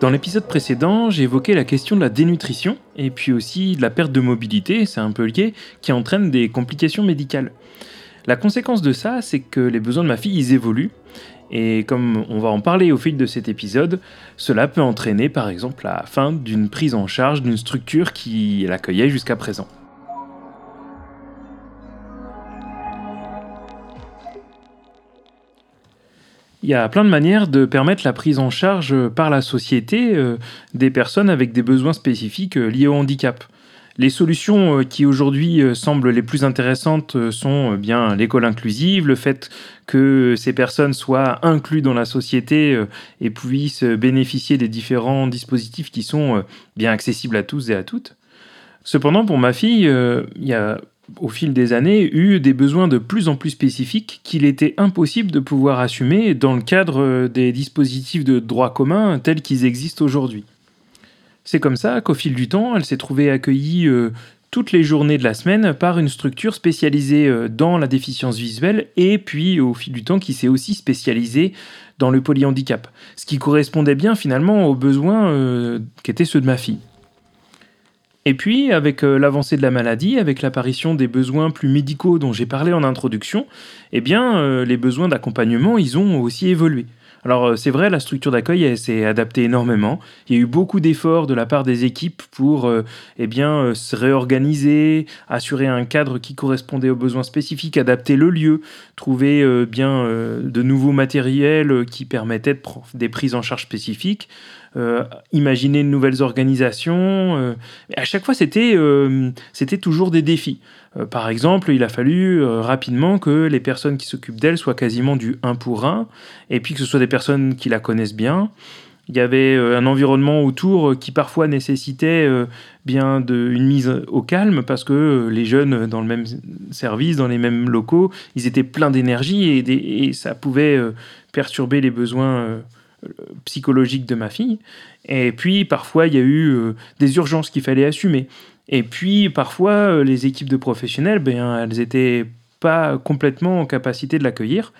Dans l'épisode précédent, j'ai évoqué la question de la dénutrition et puis aussi de la perte de mobilité, c'est un peu lié, qui entraîne des complications médicales. La conséquence de ça, c'est que les besoins de ma fille, ils évoluent. Et comme on va en parler au fil de cet épisode, cela peut entraîner par exemple la fin d'une prise en charge d'une structure qui l'accueillait jusqu'à présent. Il y a plein de manières de permettre la prise en charge par la société euh, des personnes avec des besoins spécifiques euh, liés au handicap. Les solutions euh, qui aujourd'hui semblent les plus intéressantes sont bien l'école inclusive, le fait que ces personnes soient incluses dans la société et puissent bénéficier des différents dispositifs qui sont bien accessibles à tous et à toutes. Cependant, pour ma fille, il y a au fil des années, eu des besoins de plus en plus spécifiques qu'il était impossible de pouvoir assumer dans le cadre des dispositifs de droit commun tels qu'ils existent aujourd'hui. C'est comme ça qu'au fil du temps, elle s'est trouvée accueillie euh, toutes les journées de la semaine par une structure spécialisée euh, dans la déficience visuelle et puis au fil du temps qui s'est aussi spécialisée dans le polyhandicap, ce qui correspondait bien finalement aux besoins euh, qu'étaient ceux de ma fille. Et puis, avec euh, l'avancée de la maladie, avec l'apparition des besoins plus médicaux dont j'ai parlé en introduction, eh bien, euh, les besoins d'accompagnement, ils ont aussi évolué. Alors euh, c'est vrai, la structure d'accueil s'est adaptée énormément. Il y a eu beaucoup d'efforts de la part des équipes pour eh se réorganiser, assurer un cadre qui correspondait aux besoins spécifiques, adapter le lieu, trouver bien de nouveaux matériels qui permettaient des prises en charge spécifiques. Euh, imaginer de nouvelles organisations. Euh, à chaque fois, c'était euh, toujours des défis. par exemple, il a fallu rapidement que les personnes qui s'occupent d'elle soient quasiment du 1 pour 1, et puis que ce soit des personnes qui la connaissent bien. Il y avait un environnement autour qui parfois nécessitait bien de, une mise au calme parce que les jeunes dans le même service, dans les mêmes locaux, ils étaient pleins d'énergie et, ça pouvait perturber les besoins psychologique de ma fille. Et puis parfois il y a eu euh, des urgences qu'il fallait assumer. Et puis parfois euh, les équipes de professionnels, ben, elles n'étaient pas complètement en capacité de l'accueillir.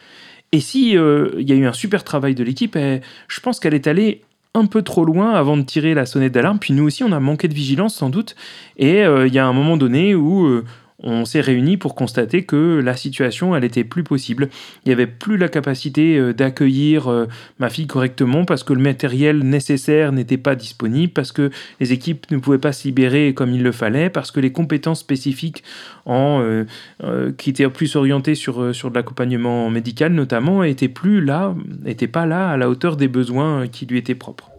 Et si euh, il y a eu un super travail de l'équipe, je pense qu'elle est allée un peu trop loin avant de tirer la sonnette d'alarme. Puis nous aussi, on a manqué de vigilance sans doute. Et il y a un moment donné où on s'est réunis pour constater que la situation, elle était plus possible. Il n'y avait plus la capacité euh, d'accueillir euh, ma fille correctement parce que le matériel nécessaire n'était pas disponible, parce que les équipes ne pouvaient pas se libérer comme il le fallait, parce que les compétences spécifiques euh, qui étaient plus orientées sur, sur de l'accompagnement médical notamment, n'étaient plus là, n'étaient pas là à la hauteur des besoins qui lui étaient propres.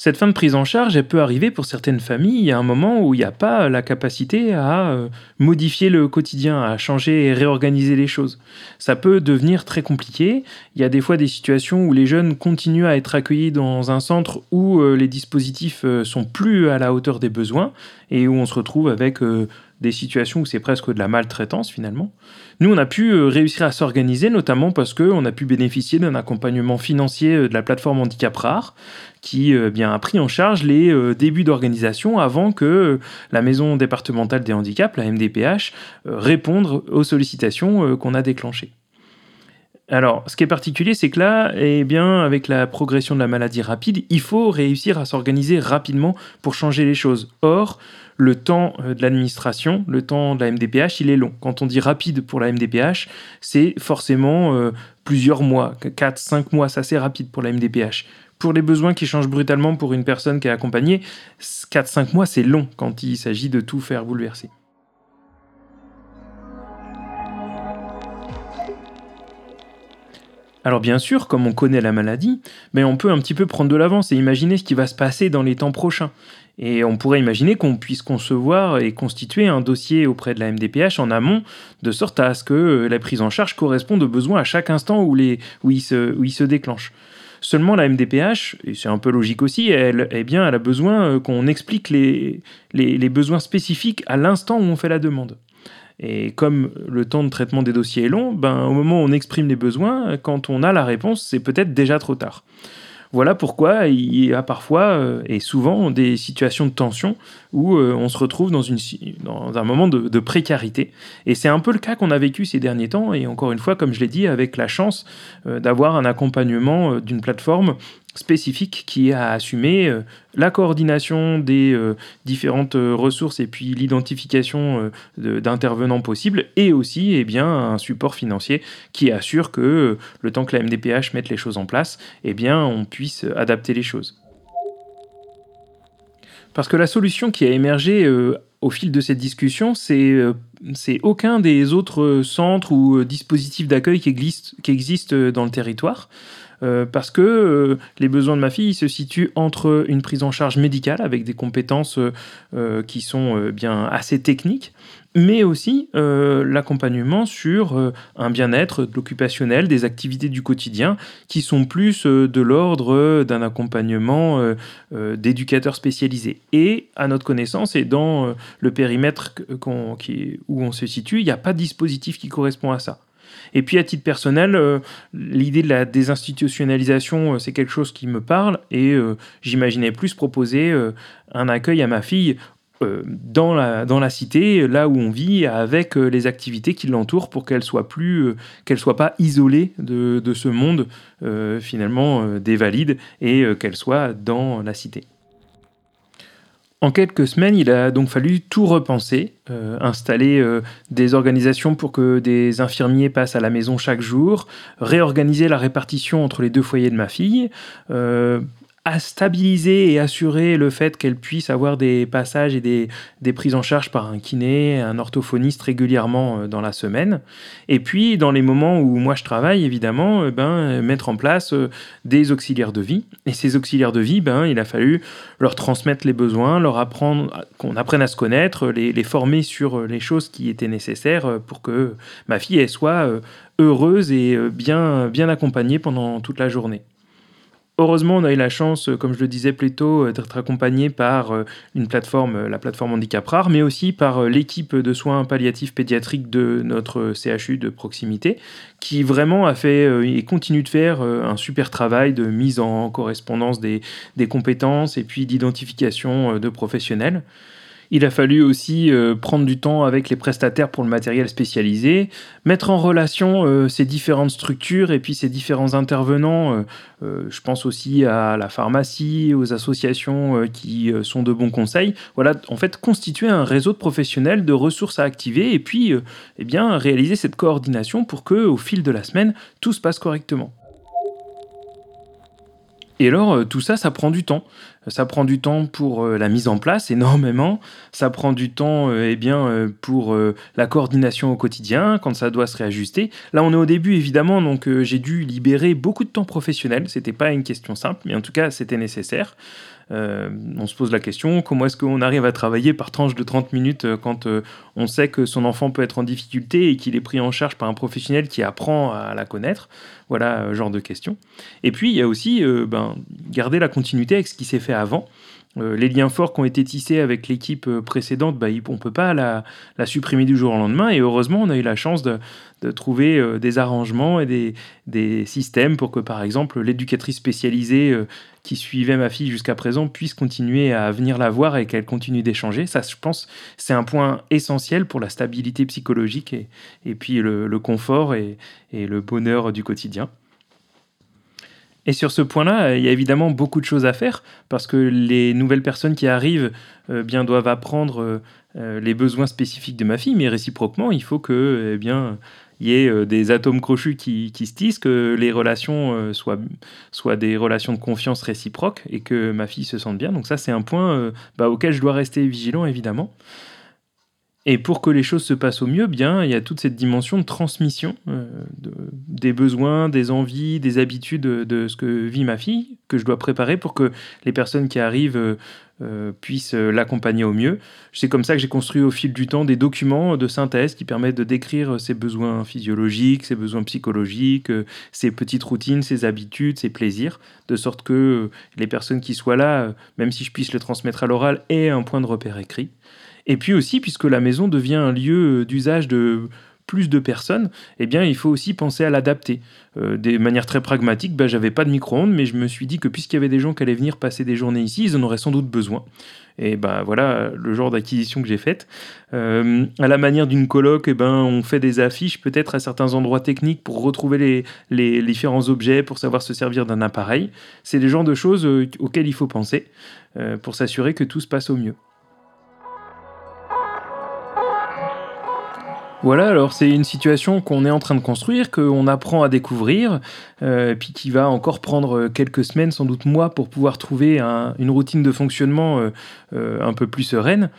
Cette fin de prise en charge, elle peut arriver pour certaines familles à un moment où il n'y a pas la capacité à euh, modifier le quotidien, à changer et réorganiser les choses. Ça peut devenir très compliqué. Il y a des fois des situations où les jeunes continuent à être accueillis dans un centre où euh, les dispositifs euh, sont plus à la hauteur des besoins et où on se retrouve avec des situations où c'est presque de la maltraitance finalement. Nous, on a pu euh, réussir à s'organiser, notamment parce qu'on a pu bénéficier d'un accompagnement financier euh, de la plateforme Handicap Rare, qui euh, bien, a pris en charge les débuts d'organisation avant que la maison départementale des handicaps, la MDPH, réponde aux sollicitations qu'on a déclenchées. Alors, ce qui est particulier, c'est que là, eh bien, avec la progression de la maladie rapide, il faut réussir à s'organiser rapidement pour changer les choses. Or, le temps euh, de l'administration, le temps de la MDPH, il est long. Quand on dit rapide pour la MDPH, c'est forcément euh, plusieurs mois, 4, 5 mois, ça c'est rapide pour la MDPH. Pour les besoins qui changent brutalement pour une personne qui est accompagnée, 4-5 mois c'est long quand il s'agit de tout faire bouleverser. Alors bien sûr, comme on connaît la maladie, mais on peut un petit peu prendre de l'avance et imaginer ce qui va se passer dans les temps prochains. Et on pourrait imaginer qu'on puisse concevoir et constituer un dossier auprès de la MDPH en amont, de sorte à ce que la prise en charge corresponde aux besoins à chaque instant où, les, où, il, se, où déclenche. Seulement la MDPH, et c'est un peu logique aussi, elle, eh bien, elle a besoin qu'on explique les besoins spécifiques à l'instant où on fait la demande. Et comme le temps de traitement des dossiers est long, ben, au moment où on exprime les besoins, quand on a la réponse, c'est peut-être déjà trop tard. Voilà pourquoi il y a parfois euh, et souvent des situations de tension où euh, on se retrouve dans, un moment de, précarité. Et c'est un peu le cas qu'on a vécu ces derniers temps, et encore une fois, comme je l'ai dit, avec la chance euh, d'avoir un accompagnement d'une plateforme spécifique qui a assumé la coordination des différentes ressources et puis l'identification d'intervenants possibles et aussi eh bien, un support financier qui assure que le temps que la MDPH mette les choses en place, eh bien, on puisse adapter les choses. Parce que la solution qui a émergé euh, au fil de cette discussion, c'est euh, aucun des autres centres ou euh, dispositifs d'accueil qui, existent dans le territoire. Parce que les besoins de ma fille se situent entre une prise en charge médicale avec des compétences qui sont bien assez techniques, mais aussi euh, l'accompagnement sur euh, un bien-être de l'occupationnel, des activités du quotidien, qui sont plus euh, de l'ordre d'un accompagnement d'éducateurs spécialisés. Et à notre connaissance, et dans le périmètre où on se situe, il n'y a pas de dispositif qui correspond à ça. Et puis à titre personnel, l'idée de la désinstitutionnalisation, c'est quelque chose qui me parle et j'imaginais plus proposer un accueil à ma fille euh, dans, la, cité, là où on vit, avec euh, les activités qui l'entourent pour qu'elle soit plus, euh, qu'elle soit pas isolée de, ce monde finalement des valides et qu'elle soit dans la cité. En quelques semaines, il a donc fallu tout repenser, installer des organisations pour que des infirmiers passent à la maison chaque jour, réorganiser la répartition entre les deux foyers de ma fille, à stabiliser et assurer le fait qu'elle puisse avoir des passages et des, des, prises en charge par un kiné, un orthophoniste régulièrement euh, dans la semaine. Et puis, dans les moments où moi je travaille, évidemment, euh, ben, mettre en place euh, des auxiliaires de vie. Et ces auxiliaires de vie, ben, il a fallu leur transmettre les besoins, leur apprendre, qu'on apprenne à se connaître, les, les, former sur les choses qui étaient nécessaires pour que ma fille elle soit heureuse et bien, bien accompagnée pendant toute la journée. Heureusement, on a eu la chance, euh, comme je le disais plus tôt, euh, d'être accompagné par euh, une plateforme, la plateforme Handicap Rare, mais aussi par l'équipe de soins palliatifs pédiatriques de notre CHU de proximité, qui vraiment a fait et continue de faire un super travail de mise en correspondance des, des compétences et puis d'identification de professionnels. Il a fallu aussi euh, prendre du temps avec les prestataires pour le matériel spécialisé, mettre en relation euh, ces différentes structures et puis ces différents intervenants. Euh, je pense aussi à la pharmacie, aux associations qui sont de bons conseils. Voilà, en fait, constituer un réseau de professionnels, de ressources à activer et puis eh bien, réaliser cette coordination pour que, au fil de la semaine, tout se passe correctement. Et alors, euh, tout ça, ça prend du temps. Ça prend du temps pour euh, la mise en place, énormément. Ça prend du temps euh, eh bien, pour la coordination au quotidien, quand ça doit se réajuster. Là, on est au début, évidemment, donc j'ai dû libérer beaucoup de temps professionnel. C'était pas une question simple, mais en tout cas, c'était nécessaire. Euh, on se pose la question, comment est-ce qu'on arrive à travailler par tranche de 30 minutes euh, quand euh, on sait que son enfant peut être en difficulté et qu'il est pris en charge par un professionnel qui apprend à la connaître? Voilà, genre de questions. Et puis, il y a aussi ben, garder la continuité avec ce qui s'est fait avant. Les liens forts qui ont été tissés avec l'équipe précédente, bah, on ne peut pas la, supprimer du jour au lendemain. Et heureusement, on a eu la chance de, trouver des arrangements et des, systèmes pour que, par exemple, l'éducatrice spécialisée qui suivait ma fille jusqu'à présent puisse continuer à venir la voir et qu'elle continue d'échanger. Ça, je pense, c'est un point essentiel pour la stabilité psychologique et, puis le, confort et, le bonheur du quotidien. Et sur ce point-là, il y a évidemment beaucoup de choses à faire parce que les nouvelles personnes qui arrivent euh, bien doivent apprendre euh, les besoins spécifiques de ma fille, mais réciproquement, il faut que eh bien y ait euh, des atomes crochus qui, se tissent, que les relations euh, soient, des relations de confiance réciproques et que ma fille se sente bien. Donc ça, c'est un point euh, bah, auquel je dois rester vigilant, évidemment. Et pour que les choses se passent au mieux, bien, il y a toute cette dimension de transmission des besoins, des envies, des habitudes de ce que vit ma fille, que je dois préparer pour que les personnes qui arrivent euh, euh, l'accompagner au mieux. C'est comme ça que j'ai construit au fil du temps des documents de synthèse qui permettent de décrire ses besoins physiologiques, ses besoins psychologiques, ses petites routines, ses habitudes, ses plaisirs, de sorte que les personnes qui soient là, même si je puisse le transmettre à l'oral, aient un point de repère écrit. Et puis aussi, puisque la maison devient un lieu d'usage de plus de personnes, eh bien, il faut aussi penser à l'adapter. Euh, de manière très pragmatique, ben, j'avais pas de micro-ondes, mais je me suis dit que puisqu'il y avait des gens qui allaient venir passer des journées ici, ils en auraient sans doute besoin. Et ben voilà le genre d'acquisition que j'ai faite. Euh, à la manière d'une coloc, eh ben, on fait des affiches peut-être à certains endroits techniques pour retrouver les, différents objets, pour savoir se servir d'un appareil. C'est le genre de choses euh, auxquelles il faut penser euh, pour s'assurer que tout se passe au mieux. Voilà, alors c'est une situation qu'on est en train de construire, qu'on apprend à découvrir, euh, puis qui va encore prendre quelques semaines, sans doute mois, pour pouvoir trouver une routine de fonctionnement euh, euh, un peu plus sereine.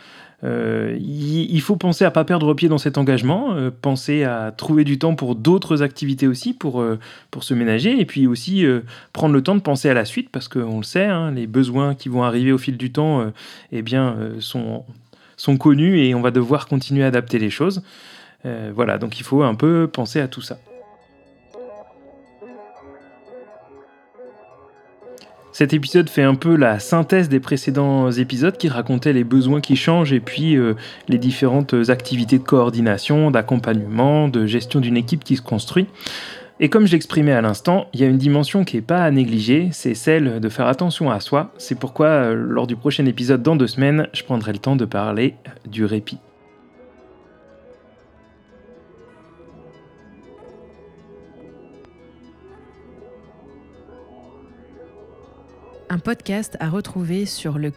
il, faut penser à pas perdre pied dans cet engagement, penser à trouver du temps pour d'autres activités aussi, pour, pour se ménager, et puis aussi prendre le temps de penser à la suite, parce qu'on le sait, hein, les besoins qui vont arriver au fil du temps eh bien, sont, sont connus et on va devoir continuer à adapter les choses. Euh, voilà, donc il faut un peu penser à tout ça. Cet épisode fait un peu la synthèse des précédents épisodes qui racontaient les besoins qui changent et puis euh, les différentes activités de coordination, d'accompagnement, de gestion d'une équipe qui se construit. Et comme je l'exprimais à l'instant, il y a une dimension qui n'est pas à négliger, c'est celle de faire attention à soi. C'est pourquoi, euh, lors du prochain épisode dans deux semaines, je prendrai le temps de parler du répit. Un podcast à retrouver sur le